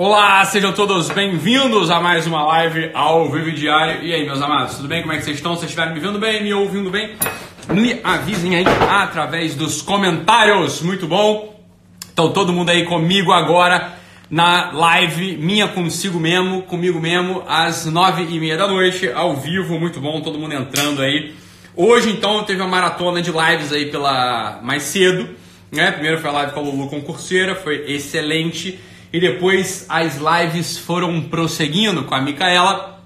Olá, sejam todos bem-vindos a mais uma live ao Vivo Diário. E aí, meus amados, tudo bem? Como é que vocês estão? Se estiverem me vendo bem, me ouvindo bem, me avisem aí através dos comentários. Muito bom. Então, todo mundo aí comigo agora na live minha consigo mesmo, comigo mesmo, às nove e meia da noite, ao vivo. Muito bom, todo mundo entrando aí. Hoje, então, teve uma maratona de lives aí pela mais cedo. Né? Primeiro foi a live com a Lulu Concurseira, foi excelente. E depois as lives foram prosseguindo com a Micaela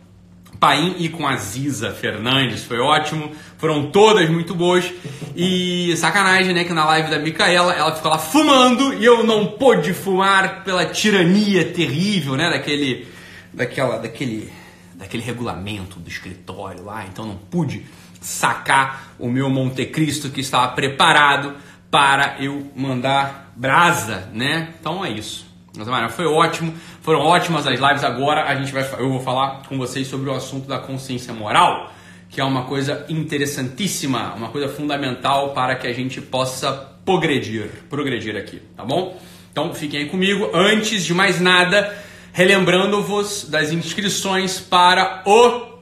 Paim e com a Ziza Fernandes. Foi ótimo. Foram todas muito boas. E sacanagem, né? Que na live da Micaela ela ficou lá fumando e eu não pude fumar pela tirania terrível, né? Daquele. Daquela. Daquele. Daquele regulamento do escritório lá. Então não pude sacar o meu Monte Cristo que estava preparado para eu mandar brasa, né? Então é isso. Mas, foi ótimo, foram ótimas as lives. Agora a gente vai, eu vou falar com vocês sobre o assunto da consciência moral, que é uma coisa interessantíssima, uma coisa fundamental para que a gente possa progredir, progredir aqui, tá bom? Então fiquem aí comigo. Antes de mais nada, relembrando-vos das inscrições para o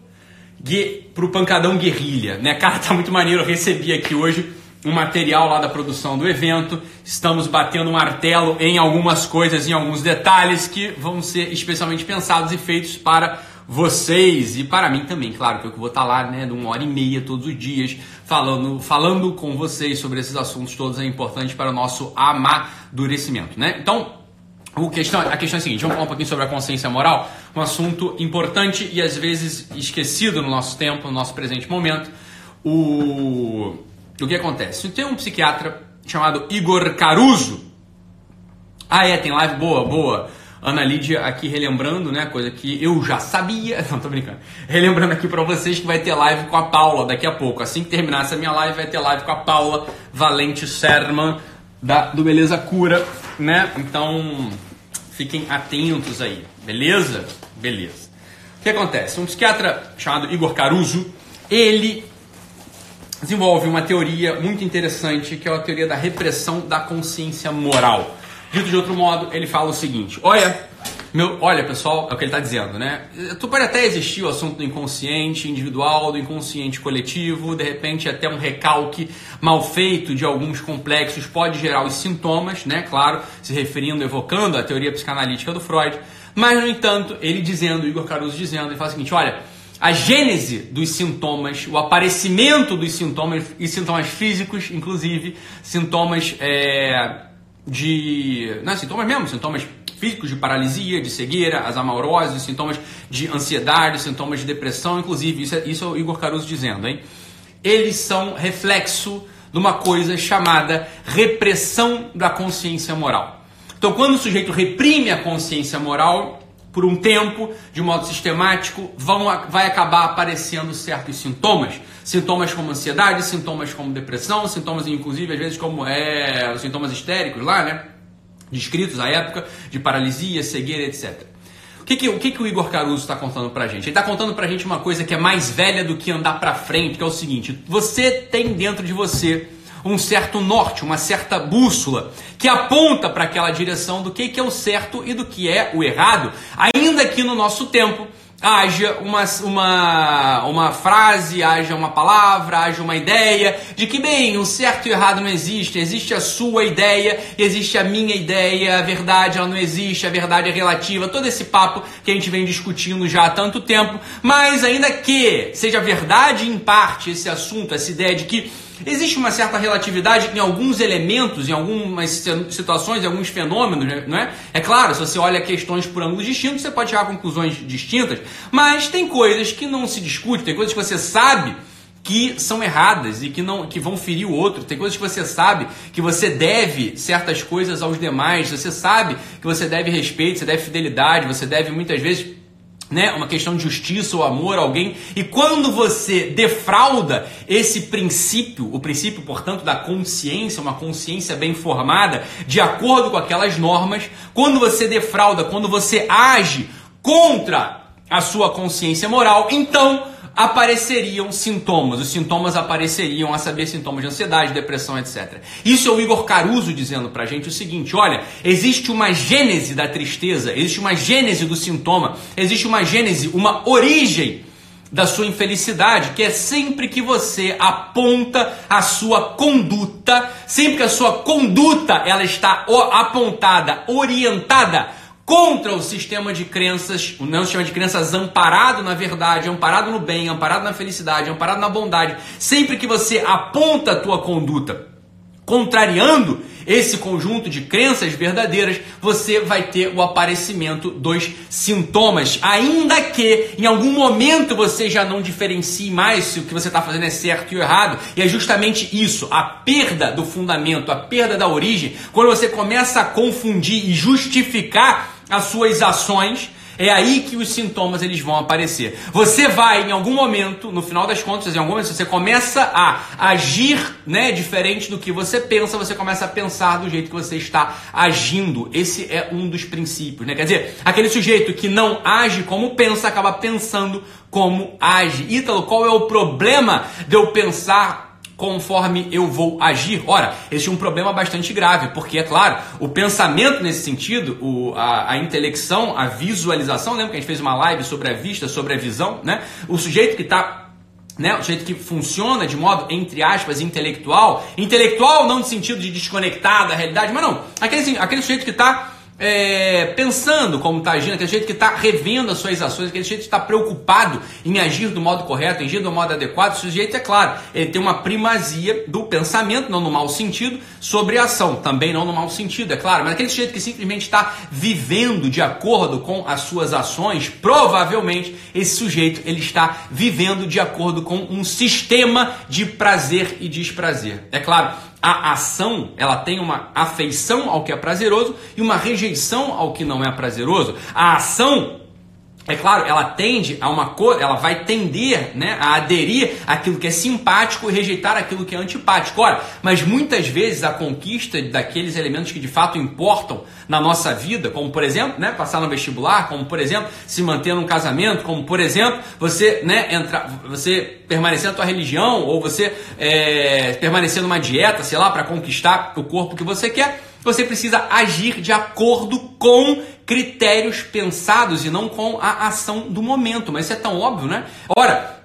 para o Pancadão Guerrilha, né? Cara, tá muito maneiro. Eu recebi aqui hoje um material lá da produção do evento. Estamos batendo um martelo em algumas coisas, em alguns detalhes que vão ser especialmente pensados e feitos para vocês e para mim também, claro, que eu vou estar lá, né, de uma hora e meia todos os dias, falando, falando com vocês sobre esses assuntos todos é importante para o nosso amadurecimento, né? Então, o questão, a questão é a seguinte, vamos falar um pouquinho sobre a consciência moral, um assunto importante e às vezes esquecido no nosso tempo, no nosso presente momento. O o que acontece? Tem um psiquiatra chamado Igor Caruso. Ah, é, tem live boa, boa. Ana Lídia aqui relembrando, né, coisa que eu já sabia, não tô brincando. Relembrando aqui para vocês que vai ter live com a Paula daqui a pouco. Assim que terminar essa minha live, vai ter live com a Paula Valente Serman da do Beleza Cura, né? Então, fiquem atentos aí, beleza? Beleza. O que acontece? Um psiquiatra chamado Igor Caruso, ele desenvolve uma teoria muito interessante, que é a teoria da repressão da consciência moral. Dito de outro modo, ele fala o seguinte: olha, meu, olha pessoal, é o que ele está dizendo, né? Tu pode até existir o assunto do inconsciente individual, do inconsciente coletivo, de repente até um recalque mal feito de alguns complexos pode gerar os sintomas, né? Claro, se referindo, evocando a teoria psicanalítica do Freud. Mas, no entanto, ele dizendo, Igor Caruso dizendo, ele fala o seguinte: olha a gênese dos sintomas, o aparecimento dos sintomas, e sintomas físicos, inclusive, sintomas é, de. Não, sintomas mesmo, sintomas físicos de paralisia, de cegueira, as amauroses, sintomas de ansiedade, sintomas de depressão, inclusive, isso é, isso é o Igor Caruso dizendo, hein? Eles são reflexo de uma coisa chamada repressão da consciência moral. Então, quando o sujeito reprime a consciência moral, por um tempo, de modo sistemático, vão, vai acabar aparecendo certos sintomas. Sintomas como ansiedade, sintomas como depressão, sintomas inclusive às vezes como é, sintomas histéricos lá, né? Descritos à época, de paralisia, cegueira, etc. O que, que, o, que, que o Igor Caruso está contando pra gente? Ele está contando pra gente uma coisa que é mais velha do que andar pra frente, que é o seguinte: você tem dentro de você um certo norte, uma certa bússola que aponta para aquela direção do que, que é o certo e do que é o errado, ainda que no nosso tempo haja uma, uma, uma frase, haja uma palavra, haja uma ideia de que, bem, o certo e errado não existe, existe a sua ideia, existe a minha ideia, a verdade ela não existe, a verdade é relativa, todo esse papo que a gente vem discutindo já há tanto tempo, mas ainda que seja verdade em parte esse assunto, essa ideia de que Existe uma certa relatividade em alguns elementos, em algumas situações, em alguns fenômenos, né, não é? É claro, se você olha questões por ângulos distintos, você pode tirar conclusões distintas, mas tem coisas que não se discute, tem coisas que você sabe que são erradas e que não que vão ferir o outro. Tem coisas que você sabe que você deve certas coisas aos demais, você sabe que você deve respeito, você deve fidelidade, você deve muitas vezes né, uma questão de justiça ou amor a alguém, e quando você defrauda esse princípio, o princípio, portanto, da consciência, uma consciência bem formada, de acordo com aquelas normas, quando você defrauda, quando você age contra a sua consciência moral, então apareceriam sintomas. Os sintomas apareceriam, a saber, sintomas de ansiedade, depressão, etc. Isso é o Igor Caruso dizendo pra gente o seguinte: olha, existe uma gênese da tristeza, existe uma gênese do sintoma, existe uma gênese, uma origem da sua infelicidade, que é sempre que você aponta a sua conduta, sempre que a sua conduta ela está apontada, orientada contra o sistema de crenças, o não sistema de crenças amparado na verdade, amparado no bem, amparado na felicidade, amparado na bondade. Sempre que você aponta a tua conduta contrariando esse conjunto de crenças verdadeiras, você vai ter o aparecimento dos sintomas. Ainda que em algum momento você já não diferencie mais se o que você está fazendo é certo e errado, e é justamente isso, a perda do fundamento, a perda da origem, quando você começa a confundir e justificar as suas ações é aí que os sintomas eles vão aparecer. Você vai em algum momento, no final das contas, em algum momento você começa a agir, né, diferente do que você pensa, você começa a pensar do jeito que você está agindo. Esse é um dos princípios, né? Quer dizer, aquele sujeito que não age como pensa acaba pensando como age. Ítalo, qual é o problema de eu pensar conforme eu vou agir. Ora, esse é um problema bastante grave, porque, é claro, o pensamento nesse sentido, o, a, a intelecção, a visualização, lembra que a gente fez uma live sobre a vista, sobre a visão, né? O sujeito que está né, o sujeito que funciona de modo, entre aspas, intelectual, intelectual não no sentido de desconectar da realidade, mas não, aquele, aquele sujeito que está é, pensando como está agindo, aquele jeito que está revendo as suas ações, aquele jeito que está preocupado em agir do modo correto, em agir do modo adequado, o sujeito, é claro, ele tem uma primazia do pensamento, não no mau sentido, sobre a ação, também não no mau sentido, é claro, mas aquele sujeito que simplesmente está vivendo de acordo com as suas ações, provavelmente esse sujeito ele está vivendo de acordo com um sistema de prazer e desprazer. É claro, a ação ela tem uma afeição ao que é prazeroso e uma rejeição ao que não é prazeroso. A ação é claro, ela tende a uma cor, ela vai tender né, a aderir àquilo que é simpático e rejeitar aquilo que é antipático. Ora, mas muitas vezes a conquista daqueles elementos que de fato importam na nossa vida, como por exemplo, né, passar no vestibular, como por exemplo, se manter num casamento, como por exemplo, você né, entrar, você permanecer na tua religião, ou você é, permanecer numa dieta, sei lá, para conquistar o corpo que você quer você precisa agir de acordo com critérios pensados e não com a ação do momento. Mas isso é tão óbvio, né? Ora,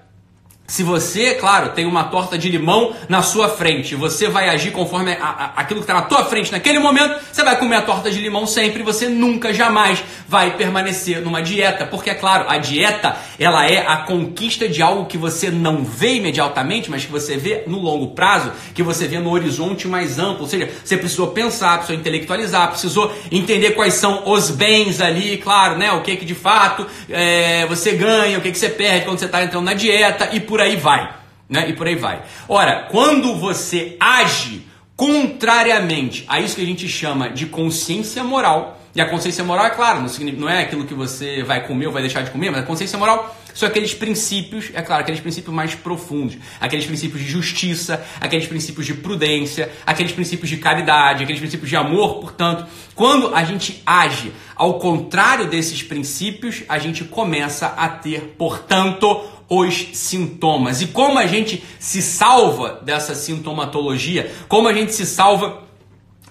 se você, claro, tem uma torta de limão na sua frente, você vai agir conforme a, a, aquilo que está na tua frente naquele momento, você vai comer a torta de limão sempre, você nunca jamais vai permanecer numa dieta, porque é claro, a dieta ela é a conquista de algo que você não vê imediatamente, mas que você vê no longo prazo, que você vê no horizonte mais amplo, ou seja, você precisou pensar, precisou intelectualizar, precisou entender quais são os bens ali, claro, né, o que que de fato é, você ganha, o que que você perde quando você está entrando na dieta e por por aí vai, né? E por aí vai. Ora, quando você age contrariamente a isso que a gente chama de consciência moral, e a consciência moral, é claro, não é aquilo que você vai comer ou vai deixar de comer, mas a consciência moral são aqueles princípios, é claro, aqueles princípios mais profundos, aqueles princípios de justiça, aqueles princípios de prudência, aqueles princípios de caridade, aqueles princípios de amor. Portanto, quando a gente age ao contrário desses princípios, a gente começa a ter, portanto, os sintomas. E como a gente se salva dessa sintomatologia, como a gente se salva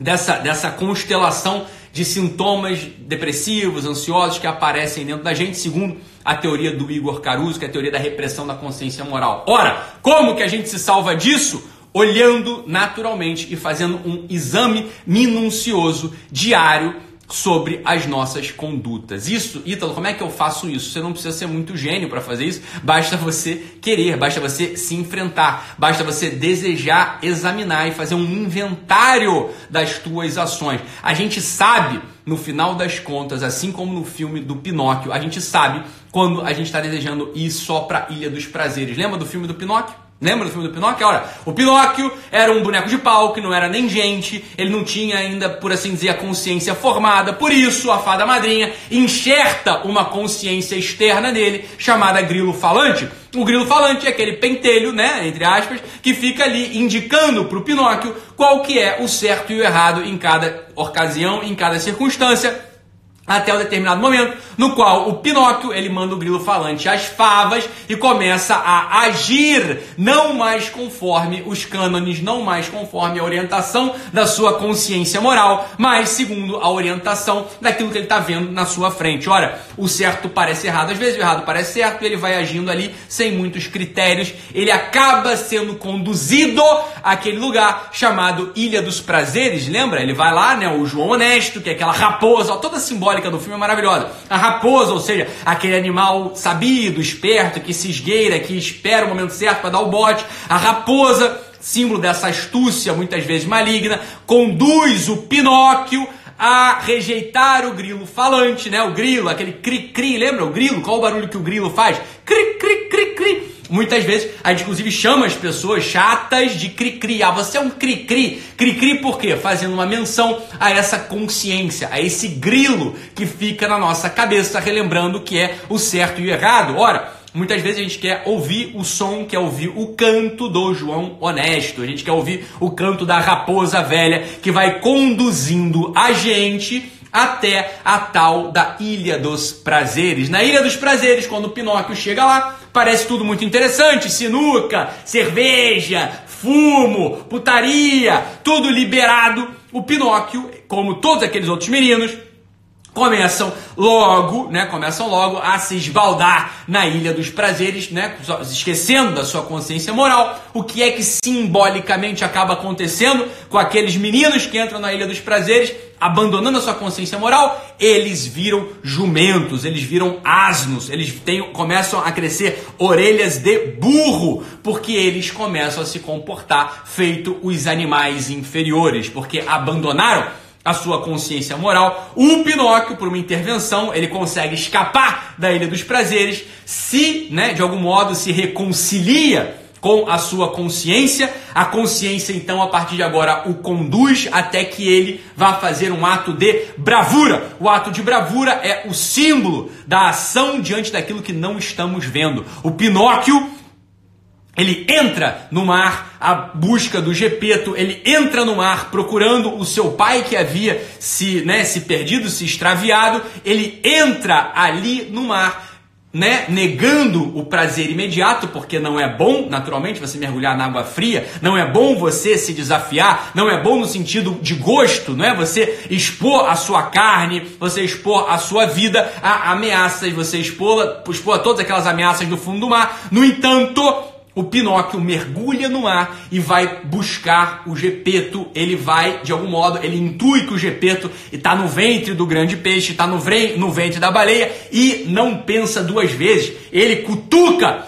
dessa, dessa constelação de sintomas depressivos, ansiosos que aparecem dentro da gente, segundo a teoria do Igor Caruso, que é a teoria da repressão da consciência moral. Ora, como que a gente se salva disso? Olhando naturalmente e fazendo um exame minucioso diário sobre as nossas condutas. Isso, Ítalo, como é que eu faço isso? Você não precisa ser muito gênio para fazer isso, basta você querer, basta você se enfrentar, basta você desejar examinar e fazer um inventário das tuas ações. A gente sabe, no final das contas, assim como no filme do Pinóquio, a gente sabe quando a gente está desejando ir só para a Ilha dos Prazeres. Lembra do filme do Pinóquio? Lembra do filme do Pinóquio? Olha, o Pinóquio era um boneco de pau que não era nem gente, ele não tinha ainda, por assim dizer, a consciência formada, por isso a fada madrinha enxerta uma consciência externa nele, chamada grilo falante. O grilo falante é aquele pentelho, né, entre aspas, que fica ali indicando para o Pinóquio qual que é o certo e o errado em cada ocasião, em cada circunstância até um determinado momento, no qual o Pinóquio ele manda o grilo falante às favas e começa a agir não mais conforme os cânones, não mais conforme a orientação da sua consciência moral, mas segundo a orientação daquilo que ele está vendo na sua frente. Ora, o certo parece errado, às vezes o errado parece certo, e ele vai agindo ali sem muitos critérios, ele acaba sendo conduzido àquele lugar chamado Ilha dos Prazeres, lembra? Ele vai lá, né, o João Honesto, que é aquela raposa, toda simbólica simbólica do filme é maravilhosa. A raposa, ou seja, aquele animal sabido, esperto, que se esgueira, que espera o momento certo para dar o bote. A raposa, símbolo dessa astúcia, muitas vezes maligna, conduz o Pinóquio a rejeitar o grilo falante, né? O grilo, aquele cri-cri, lembra o grilo? Qual o barulho que o grilo faz? Cri-cri-cri-cri. Muitas vezes a gente inclusive chama as pessoas chatas de cri-cri. Ah, você é um cri-cri. Cri-cri por quê? Fazendo uma menção a essa consciência, a esse grilo que fica na nossa cabeça, relembrando que é o certo e o errado. Ora, muitas vezes a gente quer ouvir o som, quer ouvir o canto do João honesto. A gente quer ouvir o canto da raposa velha que vai conduzindo a gente até a tal da Ilha dos Prazeres. Na Ilha dos Prazeres, quando o Pinóquio chega lá, parece tudo muito interessante: sinuca, cerveja, fumo, putaria, tudo liberado. O Pinóquio, como todos aqueles outros meninos, começam logo, né, começam logo a se esbaldar na ilha dos prazeres, né, esquecendo da sua consciência moral. O que é que simbolicamente acaba acontecendo com aqueles meninos que entram na ilha dos prazeres, abandonando a sua consciência moral? Eles viram jumentos, eles viram asnos, eles têm, começam a crescer orelhas de burro, porque eles começam a se comportar feito os animais inferiores, porque abandonaram a sua consciência moral. O Pinóquio, por uma intervenção, ele consegue escapar da Ilha dos Prazeres, se, né, de algum modo, se reconcilia com a sua consciência. A consciência, então, a partir de agora, o conduz até que ele vá fazer um ato de bravura. O ato de bravura é o símbolo da ação diante daquilo que não estamos vendo. O Pinóquio ele entra no mar à busca do Gepeto, ele entra no mar procurando o seu pai que havia se, né, se perdido, se extraviado, ele entra ali no mar, né, negando o prazer imediato, porque não é bom, naturalmente, você mergulhar na água fria, não é bom você se desafiar, não é bom no sentido de gosto, não é? Você expor a sua carne, você expor a sua vida a ameaças, você expor, expor todas aquelas ameaças do fundo do mar. No entanto, o Pinóquio mergulha no mar e vai buscar o Gepeto. Ele vai, de algum modo, ele intui que o Gepeto está no ventre do grande peixe, está no, no ventre da baleia e não pensa duas vezes. Ele cutuca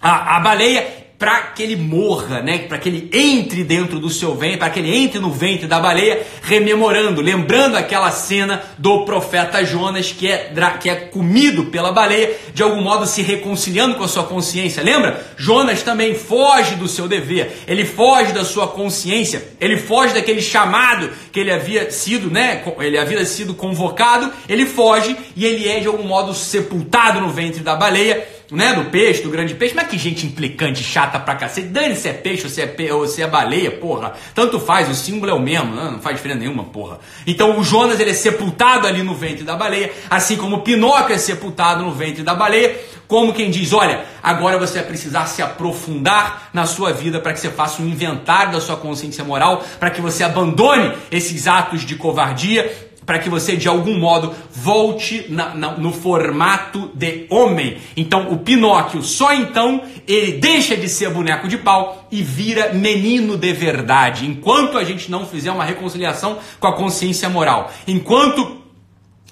a, a baleia para que ele morra, né? Para que ele entre dentro do seu ventre, para que ele entre no ventre da baleia, rememorando, lembrando aquela cena do profeta Jonas que é, que é comido pela baleia, de algum modo se reconciliando com a sua consciência. Lembra? Jonas também foge do seu dever, ele foge da sua consciência, ele foge daquele chamado que ele havia sido, né? Ele havia sido convocado, ele foge e ele é de algum modo sepultado no ventre da baleia né, do peixe, do grande peixe, mas que gente implicante, chata pra cacete. Dane se é peixe ou se é, pe... ou se é baleia, porra. Tanto faz, o símbolo é o mesmo, né? não faz diferença nenhuma, porra. Então o Jonas ele é sepultado ali no ventre da baleia, assim como o Pinóquio é sepultado no ventre da baleia. Como quem diz, olha, agora você vai precisar se aprofundar na sua vida para que você faça um inventário da sua consciência moral, para que você abandone esses atos de covardia para que você de algum modo volte na, na, no formato de homem. Então o Pinóquio só então ele deixa de ser boneco de pau e vira menino de verdade. Enquanto a gente não fizer uma reconciliação com a consciência moral, enquanto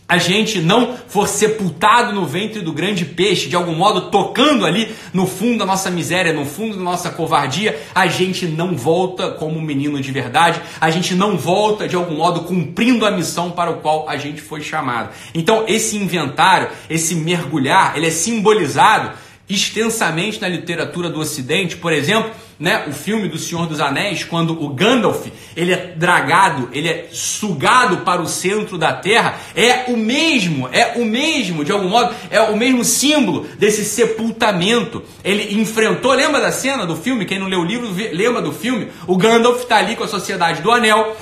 a gente não for sepultado no ventre do grande peixe, de algum modo tocando ali no fundo da nossa miséria, no fundo da nossa covardia, a gente não volta como um menino de verdade, a gente não volta de algum modo cumprindo a missão para o qual a gente foi chamado. Então, esse inventário, esse mergulhar, ele é simbolizado extensamente na literatura do Ocidente, por exemplo, né, o filme do Senhor dos Anéis, quando o Gandalf ele é dragado, ele é sugado para o centro da Terra, é o mesmo, é o mesmo, de algum modo, é o mesmo símbolo desse sepultamento. Ele enfrentou, lembra da cena do filme? Quem não leu o livro, lembra do filme? O Gandalf está ali com a Sociedade do Anel,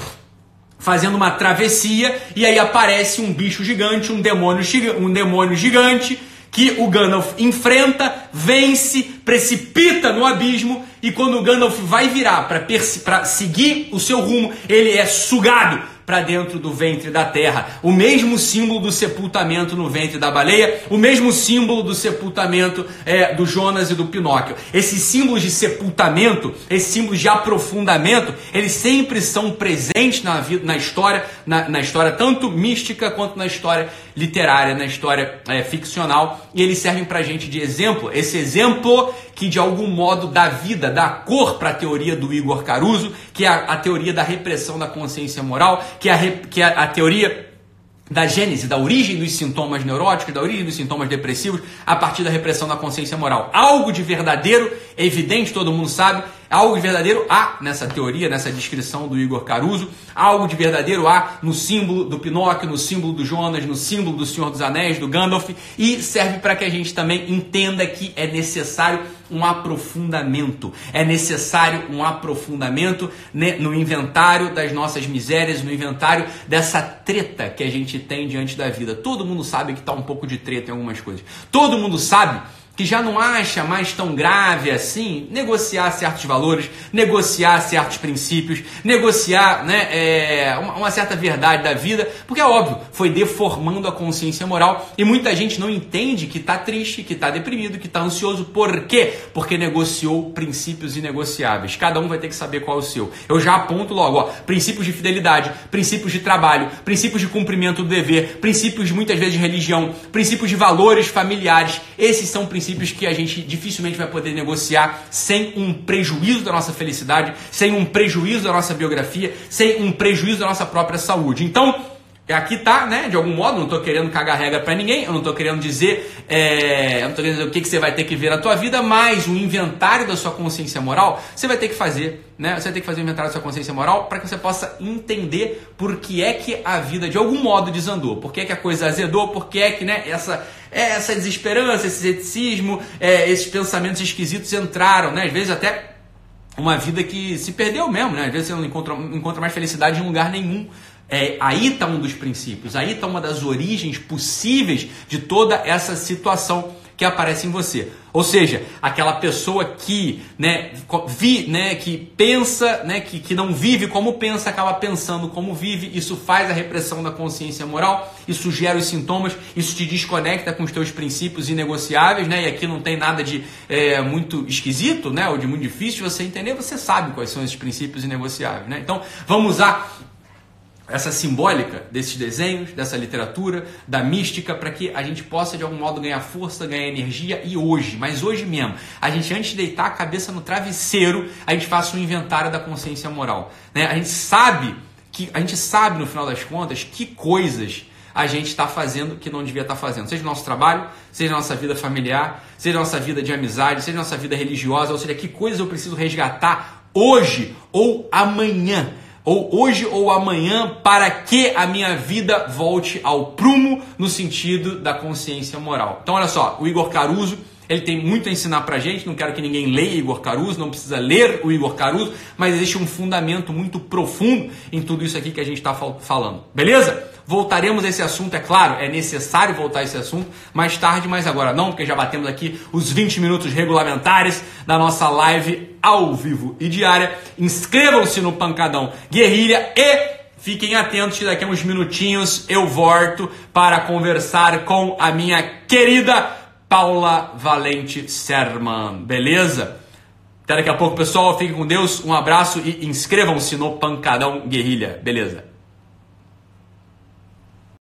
fazendo uma travessia e aí aparece um bicho gigante, um demônio, um demônio gigante que o Gandalf enfrenta, vence, precipita no abismo e quando o Gandalf vai virar para seguir o seu rumo, ele é sugado para dentro do ventre da terra. O mesmo símbolo do sepultamento no ventre da baleia, o mesmo símbolo do sepultamento é, do Jonas e do Pinóquio. Esses símbolos de sepultamento, esses símbolos de aprofundamento, eles sempre são presentes na, vida, na história, na, na história tanto mística quanto na história literária, na história é, ficcional, e eles servem para gente de exemplo. Esse exemplo que de algum modo dá vida, dá cor para a teoria do Igor Caruso, que é a, a, teoria da repressão da consciência moral, que é a, que é a teoria da gênese, da origem dos sintomas neuróticos, da origem dos sintomas depressivos, a partir da repressão da consciência moral. Algo de verdadeiro, evidente, todo mundo sabe, algo de verdadeiro há nessa teoria, nessa descrição do Igor Caruso, algo de verdadeiro há no símbolo do Pinóquio, no símbolo do Jonas, no símbolo do Senhor dos Anéis, do Gandalf, e serve para que a gente também entenda que é necessário um aprofundamento. É necessário um aprofundamento no inventário das nossas misérias, no inventário dessa treta que a gente tem diante da vida. Todo mundo sabe que está um pouco de treta em algumas coisas. Todo mundo sabe que já não acha mais tão grave assim negociar certos valores, negociar certos princípios, negociar né, é, uma, certa verdade da vida, porque é óbvio, foi deformando a consciência moral e muita gente não entende que está triste, que está deprimido, que está ansioso. Por quê? Porque negociou princípios inegociáveis. Cada um vai ter que saber qual é o seu. Eu já aponto logo, ó, princípios de fidelidade, princípios de trabalho, princípios de cumprimento do dever, princípios muitas vezes de religião, princípios de valores familiares. Esses são princípios princípios que a gente dificilmente vai poder negociar sem um prejuízo da nossa felicidade, sem um prejuízo da nossa biografia, sem um prejuízo da nossa própria saúde. Então, Aqui tá, né? De algum modo, não estou querendo cagar regra para ninguém, eu não estou querendo dizer, é, eu não tô querendo dizer o que, que você vai ter que ver na tua vida, mas um inventário da sua consciência moral você vai ter que fazer, né? Você vai ter que fazer um inventário da sua consciência moral para que você possa entender por que é que a vida de algum modo desandou, por que é que a coisa azedou, por que é que, né? Essa, essa desesperança, esse ceticismo, é, esses pensamentos esquisitos entraram, né? Às vezes até uma vida que se perdeu mesmo, né? Às vezes você não encontra, não encontra mais felicidade em lugar nenhum. É, aí está um dos princípios, aí está uma das origens possíveis de toda essa situação que aparece em você. Ou seja, aquela pessoa que, né, vi, né, que pensa, né, que, que não vive como pensa, acaba pensando como vive, isso faz a repressão da consciência moral, isso gera os sintomas, isso te desconecta com os teus princípios inegociáveis, né, e aqui não tem nada de é, muito esquisito, né, ou de muito difícil você entender, você sabe quais são esses princípios inegociáveis, né. Então, vamos usar essa simbólica desses desenhos, dessa literatura, da mística, para que a gente possa de algum modo ganhar força, ganhar energia e hoje, mas hoje mesmo, a gente antes de deitar a cabeça no travesseiro, a gente faça um inventário da consciência moral. Né? A gente sabe que a gente sabe no final das contas que coisas a gente está fazendo que não devia estar tá fazendo, seja no nosso trabalho, seja nossa vida familiar, seja nossa vida de amizade, seja nossa vida religiosa, ou seja, que coisas eu preciso resgatar hoje ou amanhã ou hoje ou amanhã, para que a minha vida volte ao prumo no sentido da consciência moral. Então, olha só, o Igor Caruso. Ele tem muito a ensinar pra gente, não quero que ninguém leia Igor Caruso, não precisa ler o Igor Caruso, mas existe um fundamento muito profundo em tudo isso aqui que a gente está falando. Beleza? Voltaremos a esse assunto, é claro, é necessário voltar a esse assunto mais tarde, mas agora não, porque já batemos aqui os 20 minutos regulamentares da nossa live ao vivo e diária. Inscrevam-se no Pancadão Guerrilha e Fiquem atentos que daqui a uns minutinhos eu volto para conversar com a minha querida Paula Valente Serman, beleza? Até daqui a pouco, pessoal. Fiquem com Deus. Um abraço e inscrevam-se no Pancadão Guerrilha, beleza?